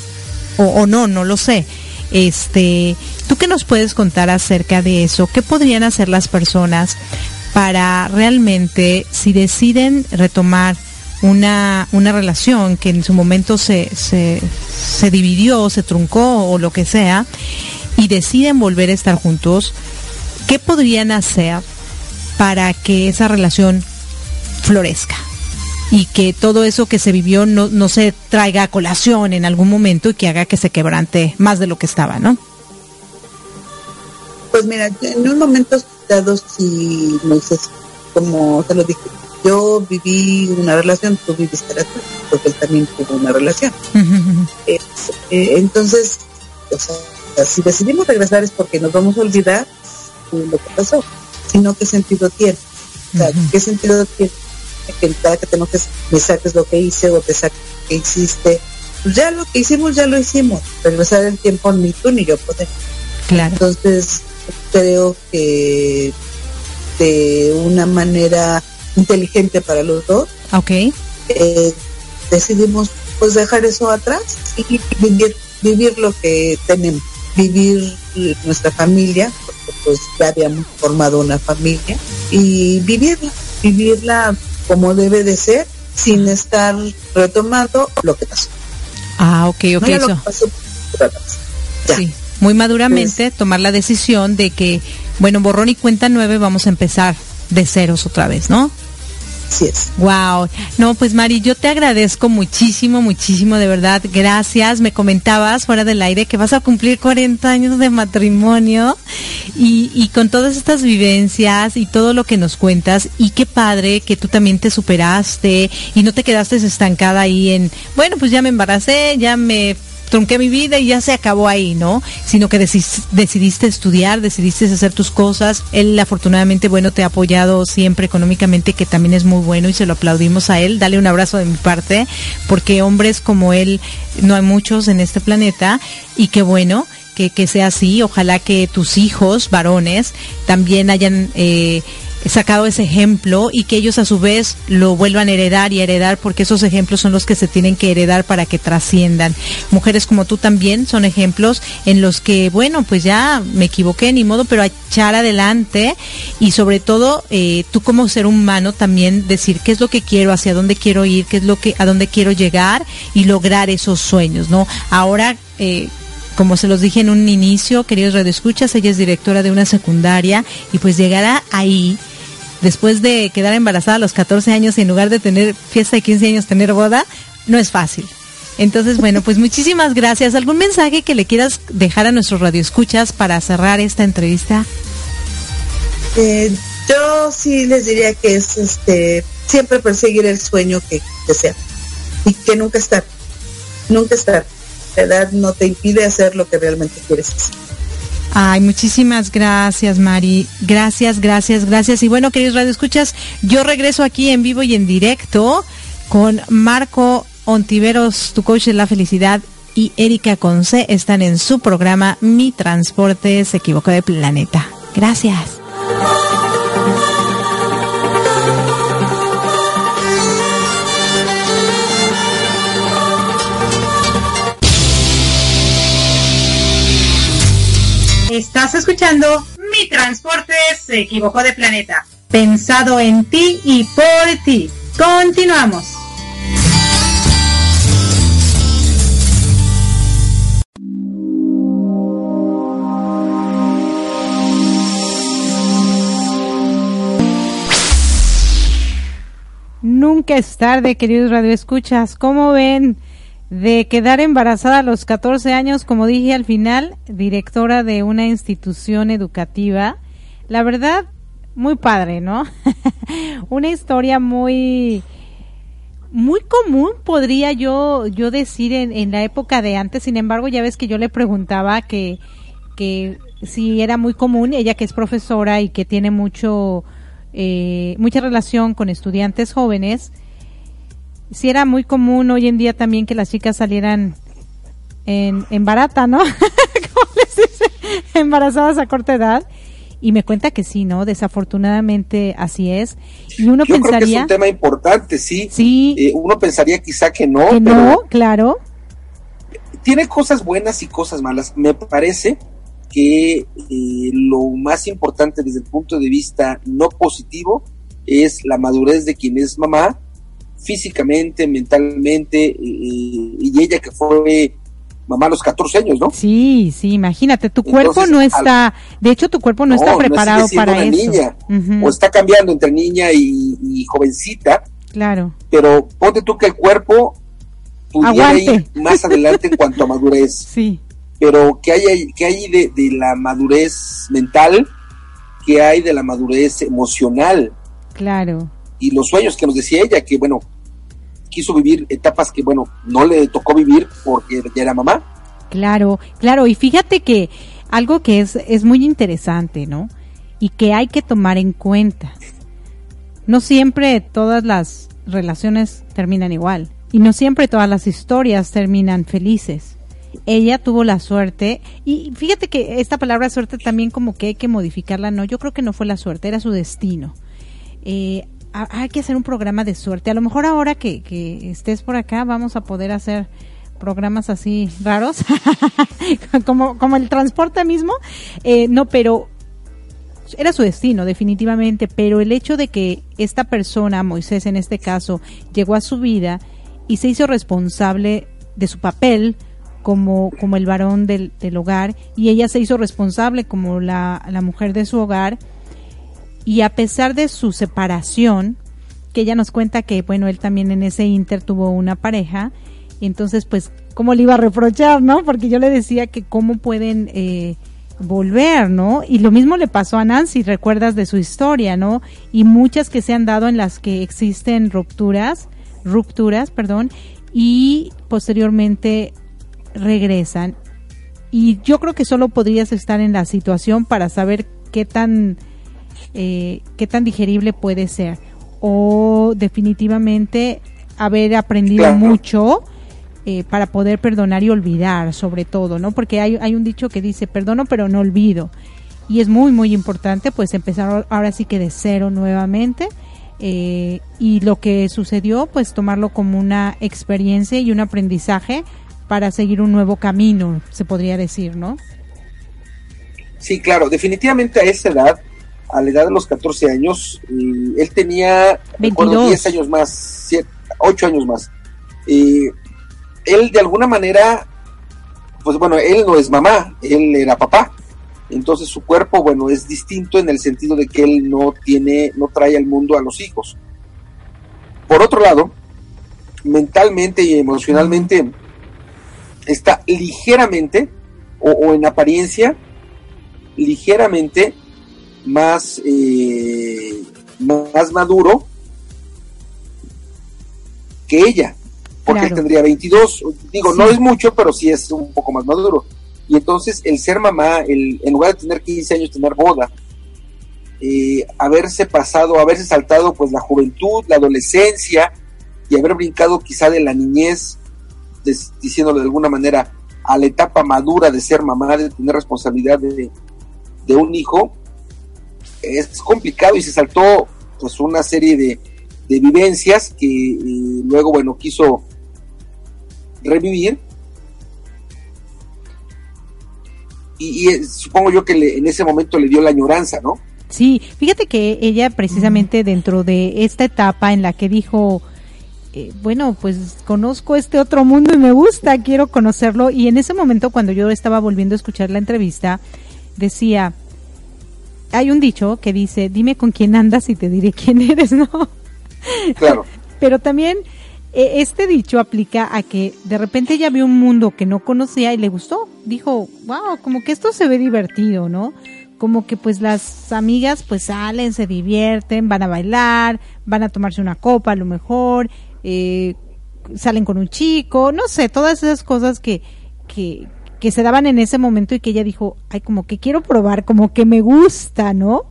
O, o no, no lo sé. Este, ¿tú qué nos puedes contar acerca de eso? ¿Qué podrían hacer las personas para realmente, si deciden retomar una, una relación que en su momento se, se, se dividió, se truncó o lo que sea, y deciden volver a estar juntos, ¿qué podrían hacer para que esa relación florezca? y que todo eso que se vivió no, no se traiga a colación en algún momento y que haga que se quebrante más de lo que estaba, ¿no? Pues mira, en un momento dado sí, Moisés, como te lo dije, yo viví una relación, tú viviste la tuya, porque él también tuvo una relación. *laughs* Eh, eh, entonces, o sea, si decidimos regresar es porque nos vamos a olvidar lo que pasó, sino qué sentido tiene. O sea, ¿qué sentido tiene? Que cada que te enojes me saques lo que hice o te saques lo que hiciste. Pues ya lo que hicimos, ya lo hicimos. Regresar el tiempo ni tú ni yo podemos. Claro. Entonces, creo que de una manera inteligente para los dos. Ok. Eh, decidimos pues dejar eso atrás y vivir, vivir lo que tenemos, vivir nuestra familia, porque pues ya habíamos formado una familia, y vivirla, vivirla como debe de ser, sin estar retomando lo que pasó. Ah, ok, ok. eso. Sí, muy maduramente tomar la decisión de que, bueno, borrón y cuenta nueve, vamos a empezar de ceros otra vez, ¿no? Wow. No, pues Mari, yo te agradezco muchísimo, muchísimo, de verdad. Gracias. Me comentabas fuera del aire que vas a cumplir 40 años de matrimonio y, y con todas estas vivencias y todo lo que nos cuentas. Y qué padre que tú también te superaste y no te quedaste estancada ahí en, bueno, pues ya me embaracé, ya me trunqué mi vida y ya se acabó ahí, ¿no? Sino que decidiste estudiar, decidiste hacer tus cosas. Él afortunadamente, bueno, te ha apoyado siempre económicamente, que también es muy bueno y se lo aplaudimos a él. Dale un abrazo de mi parte, porque hombres como él no hay muchos en este planeta y qué bueno. Que, sea así, ojalá que tus hijos varones también hayan eh, sacado ese ejemplo y que ellos a su vez lo vuelvan a heredar y heredar porque esos ejemplos son los que se tienen que heredar para que trasciendan. Mujeres como tú también son ejemplos en los que, bueno, pues ya me equivoqué, ni modo, pero a echar adelante y sobre todo eh, tú como ser humano también decir qué es lo que quiero, hacia dónde quiero ir, qué es lo que, a dónde quiero llegar y lograr esos sueños, ¿no? Ahora, eh, como se los dije en un inicio, queridos radioescuchas, ella es directora de una secundaria y pues llegará ahí después de quedar embarazada a los 14 años y en lugar de tener fiesta de 15 años, tener boda, no es fácil. Entonces, bueno, pues *laughs* muchísimas gracias. ¿Algún mensaje que le quieras dejar a nuestros radioescuchas para cerrar esta entrevista? Eh, yo sí les diría que es este siempre perseguir el sueño que desea y que nunca estar, nunca estar. La edad no te impide hacer lo que realmente quieres hacer. Ay, muchísimas gracias, Mari. Gracias, gracias, gracias. Y bueno, queridos Radio Escuchas, yo regreso aquí en vivo y en directo con Marco Ontiveros, tu coach de la felicidad, y Erika Conce están en su programa Mi Transporte se equivocó de planeta. Gracias. Estás escuchando Mi Transporte se equivocó de planeta. Pensado en ti y por ti. Continuamos. Nunca es tarde, queridos radioescuchas. ¿Cómo ven? De quedar embarazada a los 14 años, como dije al final, directora de una institución educativa. La verdad, muy padre, ¿no? *laughs* una historia muy muy común podría yo yo decir en, en, la época de antes sin embargo ya ves que yo le preguntaba que que si era muy común ella que es profesora y que tiene mucho eh, mucha relación con estudiantes jóvenes si era muy común hoy en día también que las chicas salieran en, en barata, ¿no? *laughs* ¿Cómo les dice? Embarazadas a corta edad. Y me cuenta que sí, ¿no? Desafortunadamente así es. Y uno Yo pensaría. Creo que es un tema importante, sí. Sí. Eh, uno pensaría quizá que no. Que no, claro. Tiene cosas buenas y cosas malas. Me parece que eh, lo más importante desde el punto de vista no positivo es la madurez de quien es mamá físicamente, mentalmente, eh, y ella que fue mamá a los 14 años, ¿no? Sí, sí, imagínate, tu cuerpo Entonces, no está, de hecho tu cuerpo no, no está preparado no para una eso. Niña, uh -huh. O está cambiando entre niña y, y, jovencita. Claro. Pero ponte tú que el cuerpo pudiera Aguante. ir más adelante en cuanto a madurez. *laughs* Sí. Pero ¿qué hay, qué hay de, de la madurez mental? ¿Qué hay de la madurez emocional? Claro y los sueños que nos decía ella, que bueno, quiso vivir etapas que bueno, no le tocó vivir porque ya era mamá. Claro, claro, y fíjate que algo que es, es muy interesante, ¿no? Y que hay que tomar en cuenta. No siempre todas las relaciones terminan igual y no siempre todas las historias terminan felices. Ella tuvo la suerte y fíjate que esta palabra suerte también como que hay que modificarla, no, yo creo que no fue la suerte, era su destino. Eh, hay que hacer un programa de suerte. A lo mejor ahora que, que estés por acá vamos a poder hacer programas así raros, *laughs* como, como el transporte mismo. Eh, no, pero era su destino, definitivamente. Pero el hecho de que esta persona, Moisés en este caso, llegó a su vida y se hizo responsable de su papel como, como el varón del, del hogar y ella se hizo responsable como la, la mujer de su hogar y a pesar de su separación, que ella nos cuenta que, bueno, él también en ese inter tuvo una pareja, entonces, pues, ¿cómo le iba a reprochar, no? Porque yo le decía que cómo pueden eh, volver, ¿no? Y lo mismo le pasó a Nancy, recuerdas de su historia, ¿no? Y muchas que se han dado en las que existen rupturas, rupturas, perdón, y posteriormente regresan. Y yo creo que solo podrías estar en la situación para saber qué tan eh, qué tan digerible puede ser o definitivamente haber aprendido claro. mucho eh, para poder perdonar y olvidar sobre todo, ¿no? Porque hay, hay un dicho que dice perdono pero no olvido y es muy muy importante pues empezar ahora sí que de cero nuevamente eh, y lo que sucedió pues tomarlo como una experiencia y un aprendizaje para seguir un nuevo camino, se podría decir, ¿no? Sí, claro, definitivamente a esa edad a la edad de los 14 años, eh, él tenía recuerdo, 10 años más, 7, 8 años más. Eh, él de alguna manera, pues bueno, él no es mamá, él era papá. Entonces su cuerpo, bueno, es distinto en el sentido de que él no tiene, no trae al mundo a los hijos. Por otro lado, mentalmente y emocionalmente está ligeramente, o, o en apariencia, ligeramente más, eh, más maduro que ella, porque claro. él tendría 22, digo, sí. no es mucho, pero sí es un poco más maduro. Y entonces el ser mamá, el, en lugar de tener 15 años, tener boda, eh, haberse pasado, haberse saltado pues la juventud, la adolescencia y haber brincado quizá de la niñez, diciéndolo de alguna manera, a la etapa madura de ser mamá, de tener responsabilidad de, de un hijo, es complicado y se saltó pues una serie de, de vivencias que eh, luego, bueno, quiso revivir. Y, eh, supongo yo que en ese momento le dio la añoranza, ¿no? Sí, fíjate que ella precisamente dentro de esta etapa en la que dijo, eh, bueno, pues conozco este otro mundo y me gusta, quiero conocerlo. Y en ese momento cuando yo estaba volviendo a escuchar la entrevista, decía, hay un dicho que dice, dime con quién andas y te diré quién eres, ¿no? Claro. *laughs* Pero también e, este dicho aplica a que de repente ella vio un mundo que no conocía y le gustó. Dijo, wow, como que esto se ve divertido, ¿no? Como que pues las amigas pues salen, se divierten, van a bailar, van a tomarse una copa a lo mejor, eh, salen con un chico, no sé, todas esas cosas que, que, que se daban en ese momento y que ella dijo, ay, como que quiero probar, como que me gusta, ¿no?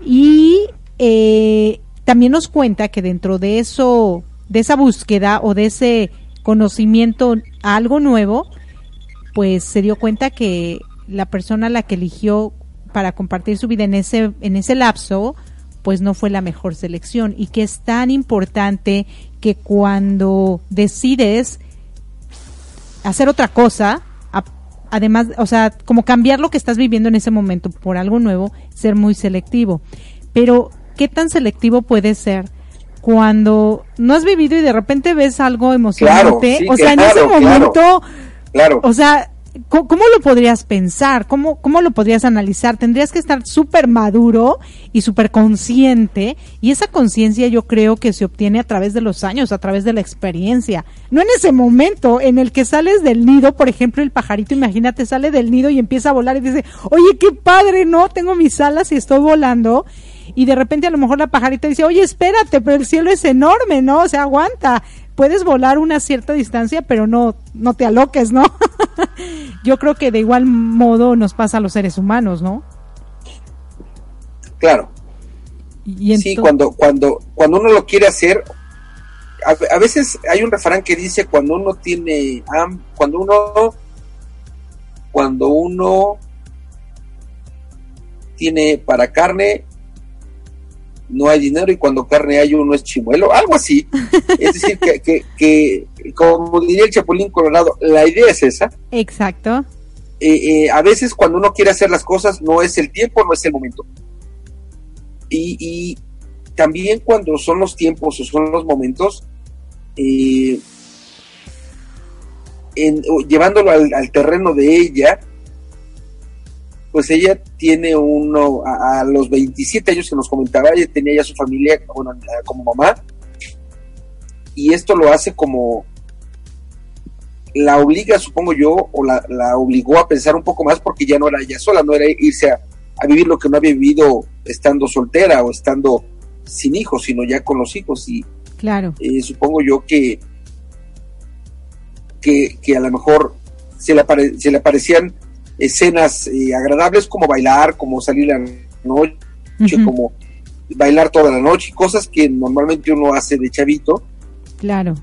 Y eh, también nos cuenta que dentro de eso, de esa búsqueda o de ese conocimiento a algo nuevo, pues se dio cuenta que la persona a la que eligió para compartir su vida en ese, en ese lapso, pues no fue la mejor selección y que es tan importante que cuando decides hacer otra cosa, además, o sea, como cambiar lo que estás viviendo en ese momento por algo nuevo, ser muy selectivo. Pero, ¿qué tan selectivo puede ser cuando no has vivido y de repente ves algo emocionante? o sea, en ese momento, claro. o sea, ¿Cómo, lo podrías pensar? ¿Cómo, ¿Cómo lo podrías analizar? Tendrías que estar súper maduro y súper consciente y esa conciencia yo creo que se obtiene a través de los años, a través de la experiencia. No en ese momento en el que sales del nido, por ejemplo, el pajarito, imagínate, sale del nido y empieza a volar y dice, oye, qué padre, ¿no? Tengo mis alas y estoy volando y de repente a lo mejor la pajarita dice, oye, espérate, pero el cielo es enorme, ¿no? O sea, aguanta puedes volar una cierta distancia, pero no, no te aloques, ¿no? *laughs* Yo creo que de igual modo nos pasa a los seres humanos, ¿no? Claro. Y sí, cuando, cuando, cuando uno lo quiere hacer, a, veces hay un refrán que dice cuando uno tiene, cuando uno, cuando uno tiene para carne, no hay dinero y cuando carne hay uno es chimuelo, algo así. Es decir, que, que, como diría el Chapulín Colorado, la idea es esa. Exacto. Eh, eh, a veces cuando uno quiere hacer las cosas no es el tiempo, no es el momento. Y, también cuando son los tiempos o son los momentos, eh, llevándolo al terreno de ella, pues ella tiene uno, a, los 27 años que nos comentaba, ella tenía ya su familia bueno, como mamá, y esto lo hace como, la obliga, supongo yo, o la, obligó a pensar un poco más porque ya no era ella sola, no era irse a, vivir lo que no había vivido estando soltera o estando sin hijos, sino ya con los hijos. Y claro. Eh, supongo yo que, que, que, a lo mejor se le, se le aparecían escenas eh, agradables como bailar, como salir la noche, como bailar toda la noche, cosas que normalmente uno hace de chavito. Claro.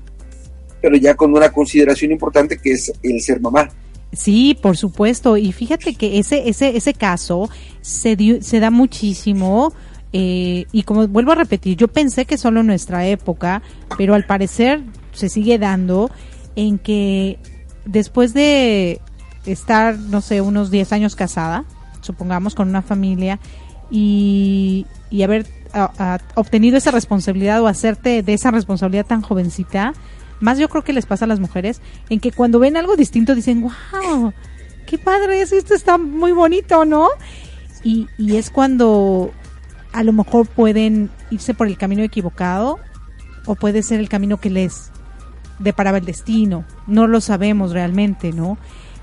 Pero ya con una consideración importante que es el ser mamá. Sí, por supuesto. Y fíjate que ese, ese, ese caso se, dio, se da muchísimo. Eh, y como vuelvo a repetir, yo pensé que solo en nuestra época, pero al parecer se sigue dando en que después de estar, no sé, unos 10 años casada, supongamos, con una familia, y, y haber obtenido esa responsabilidad o hacerte de esa responsabilidad tan jovencita, más yo creo que les pasa a las mujeres, en que cuando ven algo distinto dicen, wow, qué padre es, esto está muy bonito, ¿no? Y, y es cuando a lo mejor pueden irse por el camino equivocado o puede ser el camino que les deparaba el destino, no lo sabemos realmente, ¿no?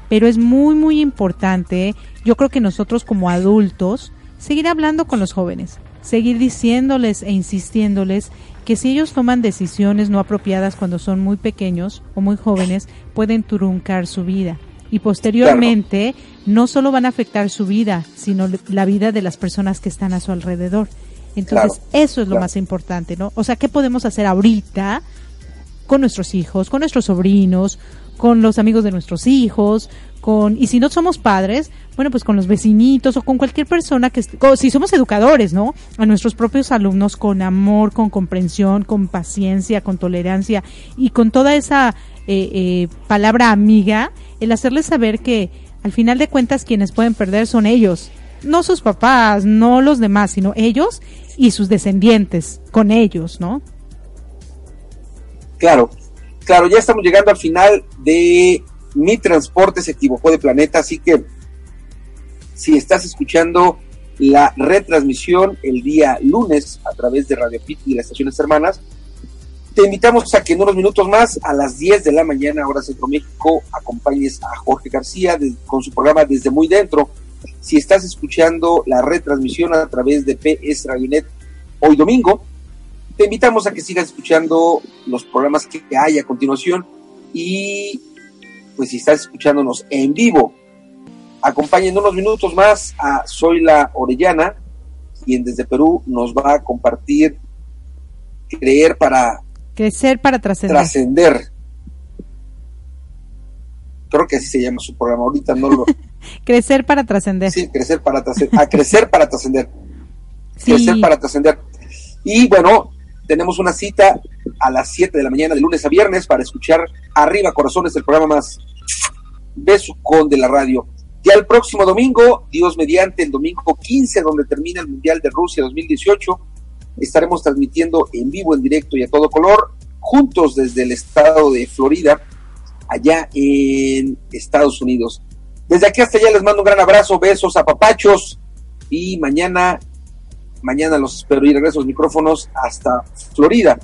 Pero es muy, muy importante, yo creo que nosotros como adultos, seguir hablando con los jóvenes, seguir diciéndoles e insistiéndoles que si ellos toman decisiones no apropiadas cuando son muy pequeños o muy jóvenes, pueden truncar su vida. y posteriormente no solo van a afectar su vida, sino la vida de las personas que están a su alrededor. Entonces, eso es lo más importante, ¿no? O sea, ¿qué podemos hacer ahorita con nuestros hijos, con nuestros sobrinos, con los amigos de nuestros hijos, con y si no somos padres, bueno, pues con los vecinitos o con cualquier persona que si somos educadores, ¿no? A nuestros propios alumnos con amor, con comprensión, con paciencia, con tolerancia y con toda esa eh, eh, palabra amiga, el hacerles saber que al final de cuentas quienes pueden perder son ellos, no sus papás, no los demás, sino ellos y sus descendientes con ellos, ¿no? Claro, claro, ya estamos llegando al final de Mi Transporte se equivocó de planeta, así que si estás escuchando la retransmisión el día lunes a través de Radio Pit y las estaciones hermanas, te invitamos a que en unos minutos más, a las 10 de la mañana, hora Centro México, acompañes a Jorge García con su programa Desde Muy Dentro. Si estás escuchando la retransmisión a través de PS Radionet hoy domingo, te invitamos a que sigas escuchando los programas que hay a continuación y pues si estás escuchándonos en vivo, acompañen unos minutos más a Soy la Orellana, quien desde Perú nos va a compartir creer para Crecer para trascender. Trascender. Creo que así se llama su programa. Ahorita no lo. *laughs* crecer para trascender. Sí, crecer para trascender. A crecer para trascender. *laughs* Crecer para trascender. Y bueno, tenemos una cita a las 7 de la mañana de lunes a viernes para escuchar Arriba Corazones, el programa más besucón de la radio. Ya el próximo domingo, Dios mediante, el domingo 15, donde termina el Mundial de Rusia 2018, estaremos transmitiendo en vivo, en directo y a todo color, juntos desde el estado de Florida, allá en Estados Unidos. Desde aquí hasta allá les mando un gran abrazo, besos, a papachos y mañana, mañana los espero y regreso los micrófonos hasta Florida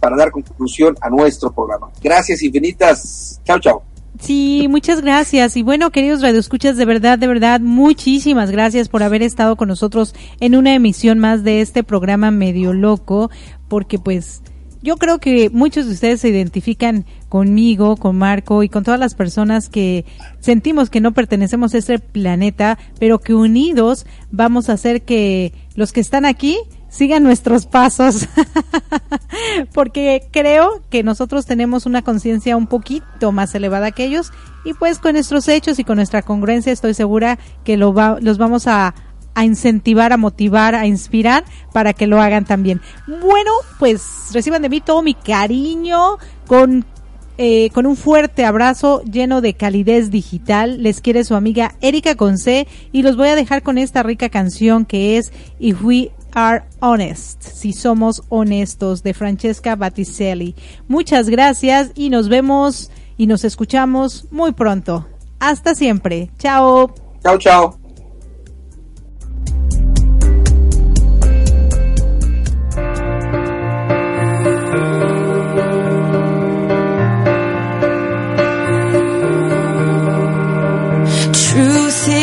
para dar conclusión a nuestro programa. Gracias infinitas. Chao, chao. Sí, muchas gracias. Y bueno, queridos radioescuchas, de verdad, de verdad, muchísimas gracias por haber estado con nosotros en una emisión más de este programa medio loco, porque pues yo creo que muchos de ustedes se identifican conmigo, con Marco y con todas las personas que sentimos que no pertenecemos a este planeta, pero que unidos vamos a hacer que los que están aquí sigan nuestros pasos, *laughs* porque creo que nosotros tenemos una conciencia un poquito más elevada que ellos. Y pues con nuestros hechos y con nuestra congruencia estoy segura que lo los vamos a, a incentivar, a motivar, a inspirar para que lo hagan también. Bueno, pues reciban de mí todo mi cariño con eh, con un fuerte abrazo lleno de calidez digital. Les quiere su amiga Erika Conce y los voy a dejar con esta rica canción que es If We are honest, si somos honestos, de Francesca Batticelli. Muchas gracias y nos vemos y nos escuchamos muy pronto. Hasta siempre. Chao. Chao, chao.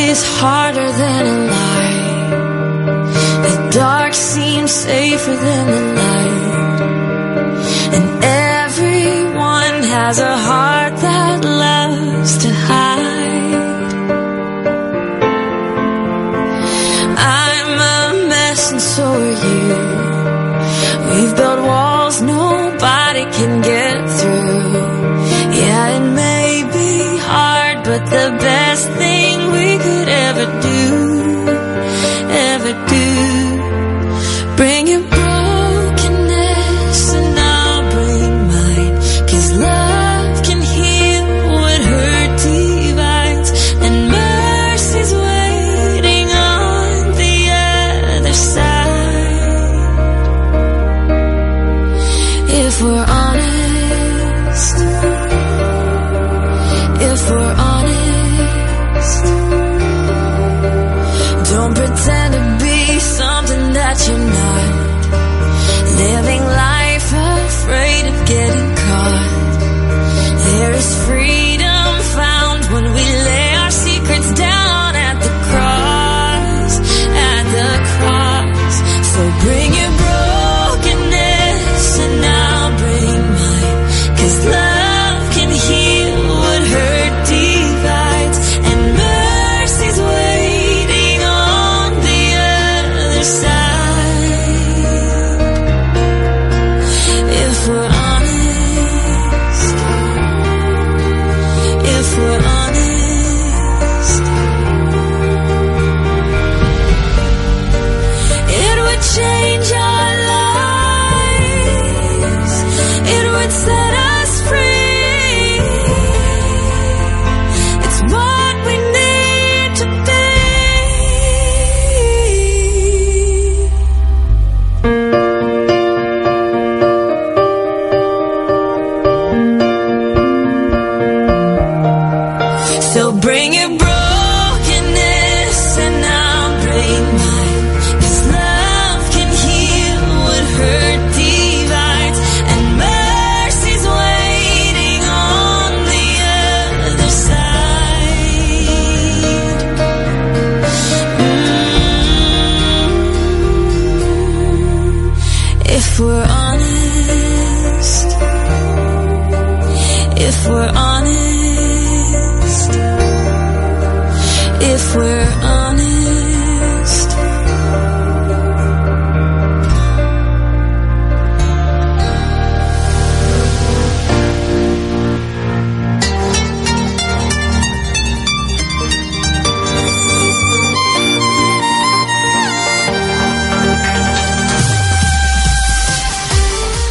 Is harder than a lie. The dark seems safer than the light. And everyone has a heart If we're honest, if we're honest, if we're